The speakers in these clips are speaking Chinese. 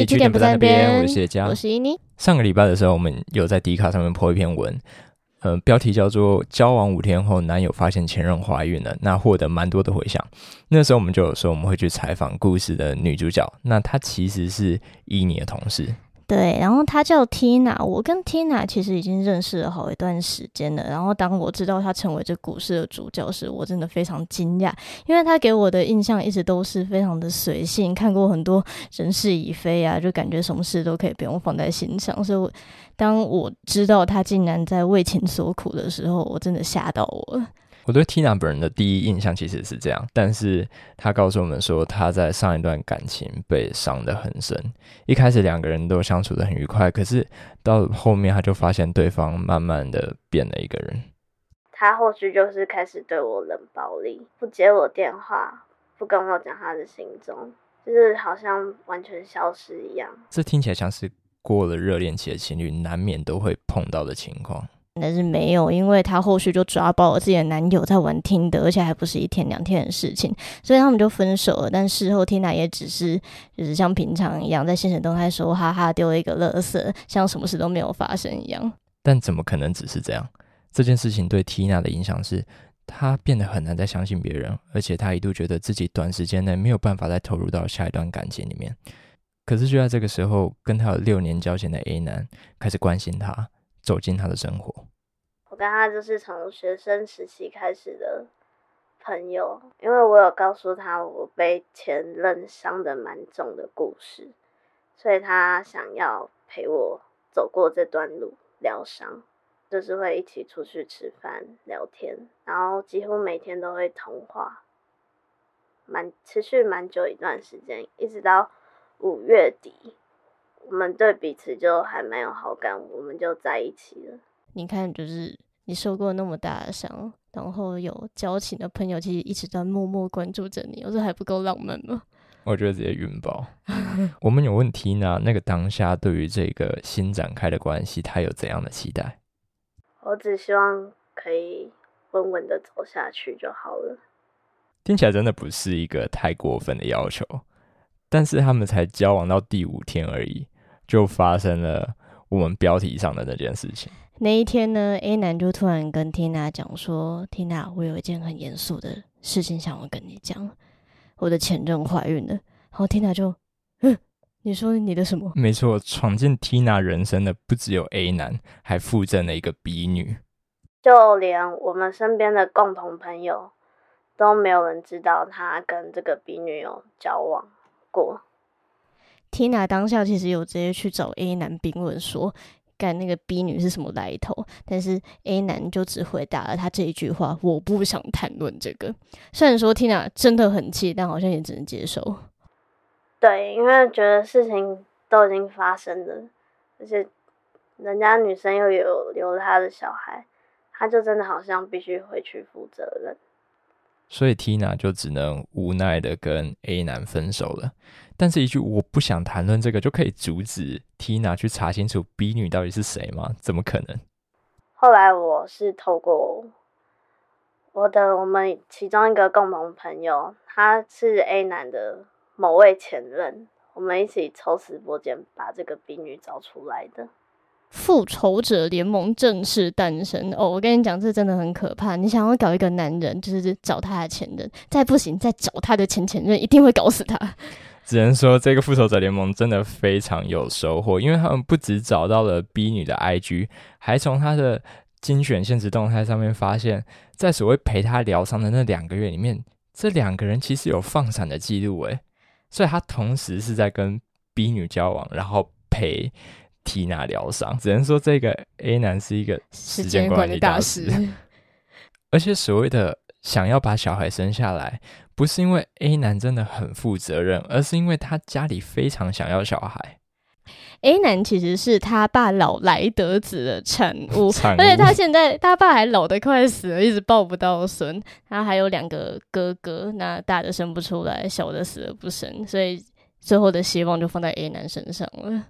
嘿，据点不在那边，我是谢佳，我是伊妮。上个礼拜的时候，我们有在迪卡上面 po 一篇文，呃，标题叫做“交往五天后，男友发现前任怀孕了”，那获得蛮多的回响。那时候我们就有说我们会去采访故事的女主角，那她其实是伊妮的同事。对，然后她叫 Tina，我跟 Tina 其实已经认识了好一段时间了。然后当我知道她成为这故事的主角时，我真的非常惊讶，因为她给我的印象一直都是非常的随性，看过很多人事已非啊，就感觉什么事都可以不用放在心上。所以当我知道她竟然在为情所苦的时候，我真的吓到我了。我对 Tina 本人的第一印象其实是这样，但是他告诉我们说，他在上一段感情被伤得很深。一开始两个人都相处得很愉快，可是到后面他就发现对方慢慢的变了一个人。他后续就是开始对我冷暴力，不接我电话，不跟我讲他的行踪，就是好像完全消失一样。这听起来像是过了热恋期的情侣难免都会碰到的情况。但是没有，因为他后续就抓包了自己的男友在玩听的，而且还不是一天两天的事情，所以他们就分手了。但事后 Tina 也只是就是像平常一样在现实动态说哈哈丢了一个乐色，像什么事都没有发生一样。但怎么可能只是这样？这件事情对 Tina 的影响是，她变得很难再相信别人，而且她一度觉得自己短时间内没有办法再投入到下一段感情里面。可是就在这个时候，跟她有六年交情的 A 男开始关心她。走进他的生活。我跟他就是从学生时期开始的朋友，因为我有告诉他我被前任伤的蛮重的故事，所以他想要陪我走过这段路疗伤，就是会一起出去吃饭聊天，然后几乎每天都会通话，蛮持续蛮久一段时间，一直到五月底。我们对彼此就还蛮有好感，我们就在一起了。你看，就是你受过那么大的伤，然后有交情的朋友，其实一直在默默关注着你，我说还不够浪漫吗？我觉得直接晕爆。我们有问题呢，那个当下对于这个新展开的关系，他有怎样的期待？我只希望可以稳稳的走下去就好了。听起来真的不是一个太过分的要求。但是他们才交往到第五天而已，就发生了我们标题上的那件事情。那一天呢，A 男就突然跟 Tina 讲说：“Tina，我有一件很严肃的事情想要跟你讲，我的前任怀孕了。”然后 Tina 就：“嗯，你说你的什么？”没错，闯进 Tina 人生的不只有 A 男，还附赠了一个 B 女，就连我们身边的共同朋友都没有人知道他跟这个 B 女有交往。过，Tina 当下其实有直接去找 A 男评论说，干那个 B 女是什么来头？但是 A 男就只回答了他这一句话：“我不想谈论这个。”虽然说 Tina 真的很气，但好像也只能接受。对，因为觉得事情都已经发生了，而且人家女生又有留了他的小孩，他就真的好像必须回去负责任。所以 Tina 就只能无奈的跟 A 男分手了。但是，一句我不想谈论这个，就可以阻止 Tina 去查清楚 B 女到底是谁吗？怎么可能？后来我是透过我的我们其中一个共同朋友，他是 A 男的某位前任，我们一起抽丝剥茧，把这个 B 女找出来的。复仇者联盟正式诞生哦！我跟你讲，这真的很可怕。你想要搞一个男人，就是找他的前任，再不行再找他的前前任，一定会搞死他。只能说，这个复仇者联盟真的非常有收获，因为他们不止找到了 B 女的 IG，还从她的精选现实动态上面发现，在所谓陪她疗伤的那两个月里面，这两个人其实有放闪的记录诶，所以他同时是在跟 B 女交往，然后陪。缇娜疗伤，只能说这个 A 男是一个时间管理大师。而且所谓的想要把小孩生下来，不是因为 A 男真的很负责任，而是因为他家里非常想要小孩。A 男其实是他爸老来得子的产物，而且他现在他爸还老得快死了，一直抱不到孙。他还有两个哥哥，那大的生不出来，小的死了不生，所以最后的希望就放在 A 男身上了。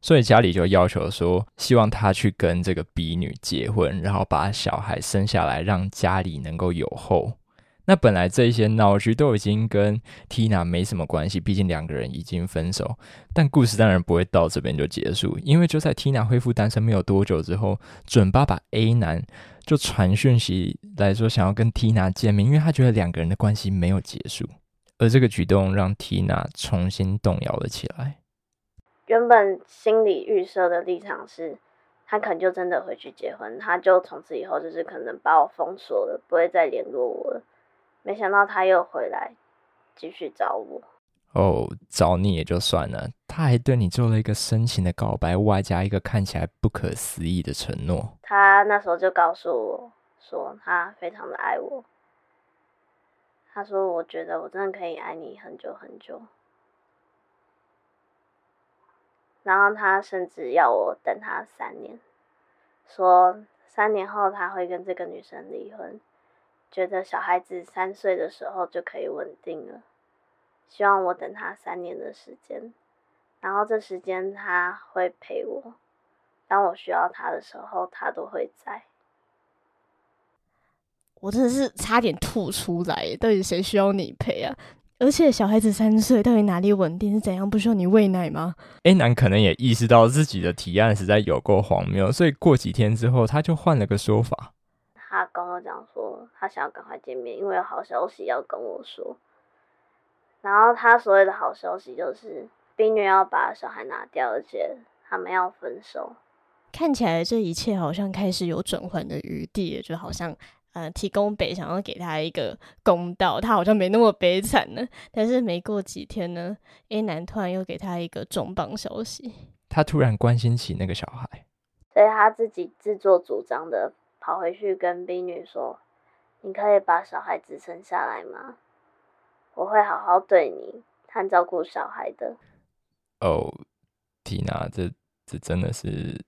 所以家里就要求说，希望他去跟这个 B 女结婚，然后把小孩生下来，让家里能够有后。那本来这些闹剧都已经跟 Tina 没什么关系，毕竟两个人已经分手。但故事当然不会到这边就结束，因为就在 Tina 恢复单身没有多久之后，准爸爸 A 男就传讯息来说想要跟 Tina 见面，因为他觉得两个人的关系没有结束。而这个举动让 Tina 重新动摇了起来。原本心理预设的立场是，他可能就真的回去结婚，他就从此以后就是可能把我封锁了，不会再联络我了。没想到他又回来，继续找我。哦，找你也就算了，他还对你做了一个深情的告白，外加一个看起来不可思议的承诺。他那时候就告诉我说，他非常的爱我。他说：“我觉得我真的可以爱你很久很久。”然后他甚至要我等他三年，说三年后他会跟这个女生离婚，觉得小孩子三岁的时候就可以稳定了，希望我等他三年的时间，然后这时间他会陪我，当我需要他的时候，他都会在。我真的是差点吐出来，到底谁需要你陪啊？而且小孩子三岁，到底哪里稳定？是怎样？不需要你喂奶吗？A 男可能也意识到自己的提案实在有够荒谬，所以过几天之后，他就换了个说法。他跟我讲说，他想要赶快见面，因为有好消息要跟我说。然后他所谓的好消息就是，冰女要把小孩拿掉，而且他们要分手。看起来这一切好像开始有转换的余地，就好像。呃，提供北想要给他一个公道，他好像没那么悲惨呢。但是没过几天呢，A 男突然又给他一个重磅消息，他突然关心起那个小孩，所以他自己自作主张的跑回去跟 B 女说：“你可以把小孩子生下来吗？我会好好对你，和照顾小孩的。”哦，缇娜，这这真的是。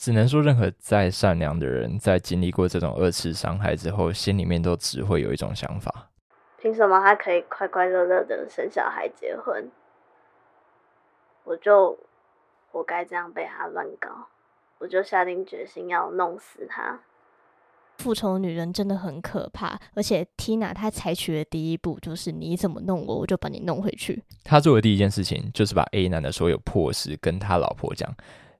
只能说，任何再善良的人，在经历过这种二次伤害之后，心里面都只会有一种想法：凭什么他可以快快乐乐的生小孩、结婚，我就活该这样被他乱搞？我就下定决心要弄死他。复仇女人真的很可怕，而且 Tina 她采取的第一步就是你怎么弄我，我就把你弄回去。她做的第一件事情就是把 A 男的所有破事跟他老婆讲，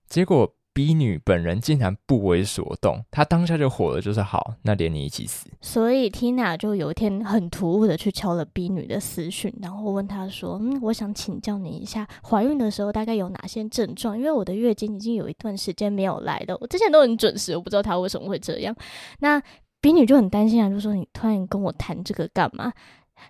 结果。B 女本人竟然不为所动，她当下就火了，就是好，那连你一起死。所以 Tina 就有一天很突兀的去敲了 B 女的私讯，然后问她说：“嗯，我想请教你一下，怀孕的时候大概有哪些症状？因为我的月经已经有一段时间没有来了，我之前都很准时，我不知道她为什么会这样。”那 B 女就很担心啊，就说：“你突然跟我谈这个干嘛？”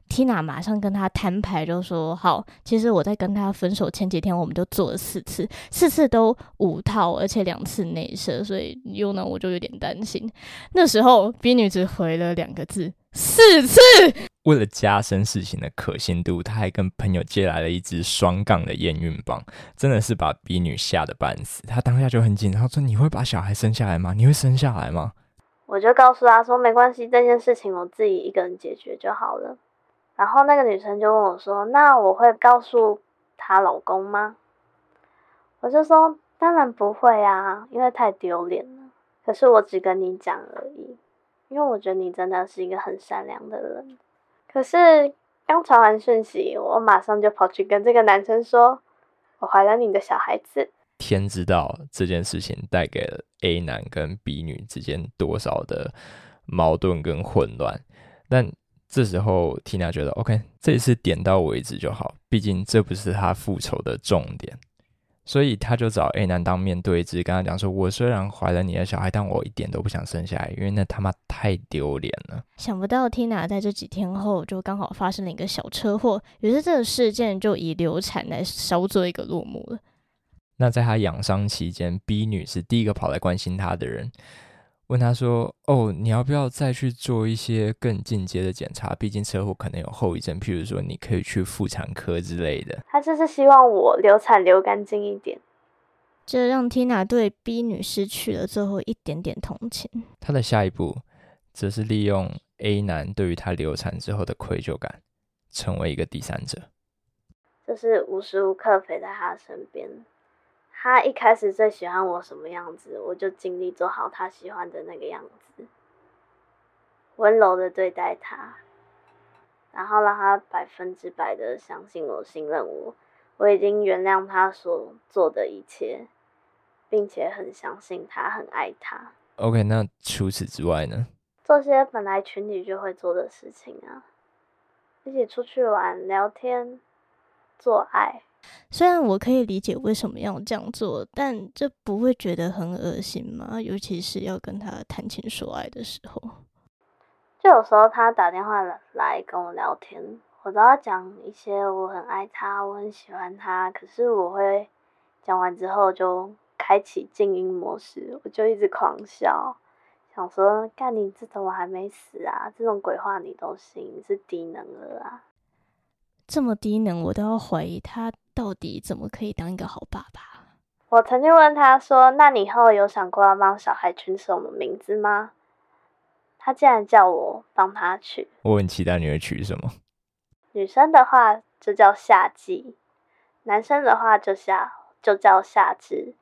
Tina 马上跟他摊牌，就说：“好，其实我在跟他分手前几天，我们就做了四次，四次都五套，而且两次内射，所以又呢，我就有点担心。那时候 B 女只回了两个字：四次。为了加深事情的可信度，他还跟朋友借来了一支双杠的验孕棒，真的是把 B 女吓得半死。他当下就很紧张，说：你会把小孩生下来吗？你会生下来吗？我就告诉他说：没关系，这件事情我自己一个人解决就好了。”然后那个女生就问我说：“那我会告诉她老公吗？”我就说：“当然不会啊，因为太丢脸了。可是我只跟你讲而已，因为我觉得你真的是一个很善良的人。可是刚传完讯息，我马上就跑去跟这个男生说：我怀了你的小孩子。天知道这件事情带给了 A 男跟 B 女之间多少的矛盾跟混乱，但。这时候，Tina 觉得 OK，这一次点到为止就好，毕竟这不是她复仇的重点，所以他就找 A 男当面对质，跟他讲说：“我虽然怀了你的小孩，但我一点都不想生下来，因为那他妈太丢脸了。”想不到 Tina 在这几天后就刚好发生了一个小车祸，于是这个事件就以流产来稍作一个落幕了。那在他养伤期间，B 女是第一个跑来关心他的人。问他说：“哦，你要不要再去做一些更进阶的检查？毕竟车祸可能有后遗症，譬如说你可以去妇产科之类的。”他就是希望我流产流干净一点，这让 Tina 对 B 女失去了最后一点点同情。他的下一步则是利用 A 男对于他流产之后的愧疚感，成为一个第三者，就是无时无刻陪在他身边。他一开始最喜欢我什么样子，我就尽力做好他喜欢的那个样子，温柔的对待他，然后让他百分之百的相信我、信任我。我已经原谅他所做的一切，并且很相信他，很爱他。OK，那除此之外呢？做些本来情侣就会做的事情啊，一起出去玩、聊天、做爱。虽然我可以理解为什么要这样做，但这不会觉得很恶心吗？尤其是要跟他谈情说爱的时候。就有时候他打电话来跟我聊天，我都要讲一些我很爱他，我很喜欢他，可是我会讲完之后就开启静音模式，我就一直狂笑，想说干你这种我还没死啊，这种鬼话你都信，你是低能儿啊！这么低能，我都要怀疑他到底怎么可以当一个好爸爸。我曾经问他说：“那你以后有想过要帮小孩取什么名字吗？”他竟然叫我帮他取。我很期待你会取什么。女生的话就叫夏季，男生的话就夏就叫夏至，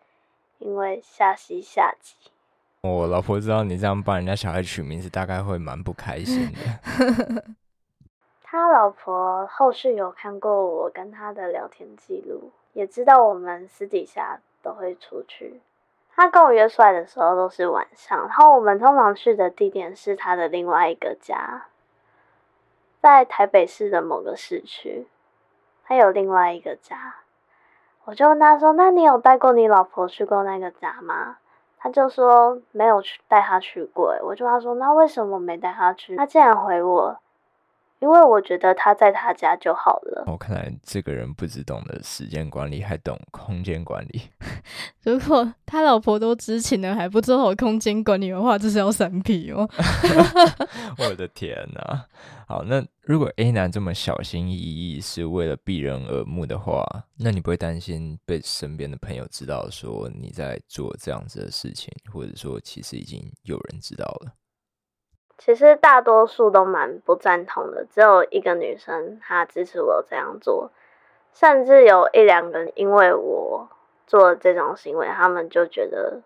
因为夏夕夏季。我老婆知道你这样帮人家小孩取名字，大概会蛮不开心的。他老婆后续有看过我跟他的聊天记录，也知道我们私底下都会出去。他跟我约出来的时候都是晚上，然后我们通常去的地点是他的另外一个家，在台北市的某个市区。他有另外一个家，我就问他说：“那你有带过你老婆去过那个家吗？”他就说没有去带她去过。我就问他说：“那为什么没带她去？”他竟然回我。因为我觉得他在他家就好了。我、哦、看来这个人不只懂得时间管理，还懂空间管理。如果他老婆都知情了，还不做好空间管理的话，这是要三 P 哦！我的天哪！好，那如果 A 男这么小心翼翼是为了避人耳目的话，那你不会担心被身边的朋友知道说你在做这样子的事情，或者说其实已经有人知道了？其实大多数都蛮不赞同的，只有一个女生她支持我这样做，甚至有一两个人因为我做这种行为，他们就觉得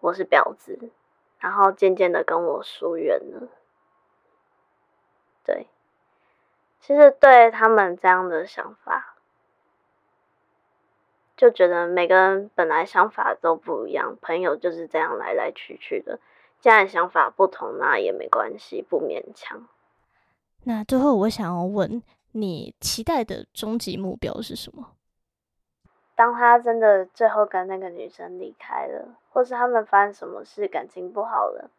我是婊子，然后渐渐的跟我疏远了。对，其实对他们这样的想法，就觉得每个人本来想法都不一样，朋友就是这样来来去去的。既然想法不同，那也没关系，不勉强。那最后，我想要问你，期待的终极目标是什么？当他真的最后跟那个女生离开了，或是他们发生什么事，感情不好了，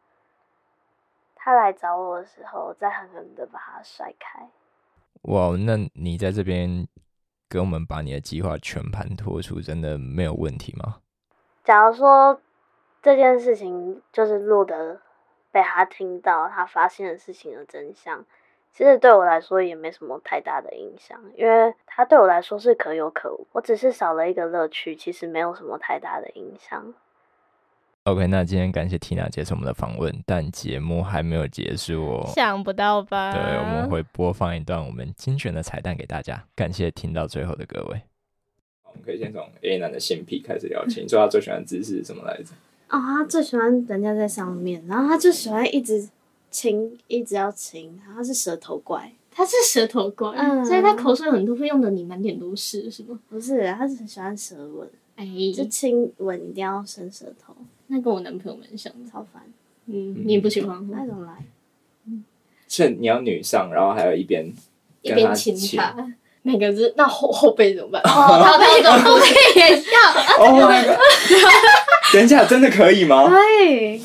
他来找我的时候，再狠狠的把他甩开。哇，那你在这边给我们把你的计划全盘托出，真的没有问题吗？假如说。这件事情就是录的，被他听到，他发现了事情的真相。其实对我来说也没什么太大的影响，因为他对我来说是可有可无，我只是少了一个乐趣，其实没有什么太大的影响。OK，那今天感谢 Tina 接受我们的访问，但节目还没有结束哦。想不到吧？对，我们会播放一段我们精选的彩蛋给大家，感谢听到最后的各位。我们可以先从 A 男的性癖开始聊起，你说他最喜欢的姿势是什么来着？哦，他最喜欢人家在上面，然后他就喜欢一直亲，一直要亲，然后他是舌头怪，他是舌头怪，嗯所以他口水很多，会用的你满脸都是，是吗？不是，他是很喜欢舌吻，哎，就亲吻一定要伸舌头，那跟我男朋友蛮像的。超烦。嗯，你也不喜欢？那怎么来？是你要女上，然后还有一边一边亲他，那个是那后后背怎么办？哦，他那种后背也要。哦，那个，等一下，真的可以吗？对，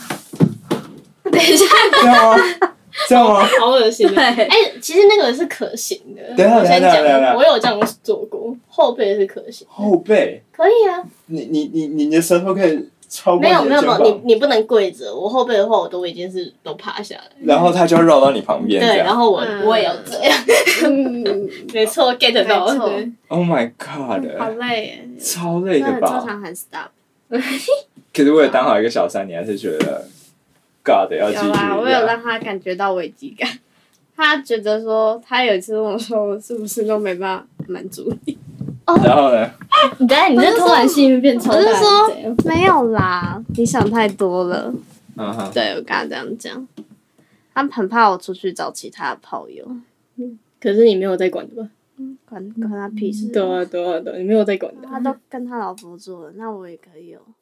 等一下，这样吗？这样吗？好恶心哎，其实那个是可行的。等一下我先等一下等一下讲，我有这样做过，后背是可行，后背，可以啊。你你你你的舌头可以超没有没有没有，你你不能跪着，我后背的话我都已经是都趴下来。然后他就要绕到你旁边，对，然后我嗯我也要这样，嗯，没错，get 到。没错 Oh my God，好累耶，超累真的的吧？经常喊 stop。可是为了当好一个小三，你还是觉得 God 要继续有啦，我有让他感觉到危机感。他觉得说，他有一次问我说，我是不是都没办法满足你？然后呢？你等下你这突然性变超大，我是说没有啦，你想太多了。嗯哼，对我刚刚这样讲，他很怕我出去找其他的炮友，可是你没有在管的吧？嗯，管管他屁事。对啊，对啊，对啊，你没有在管的。他都跟他老婆做了，那我也可以有其他人啊。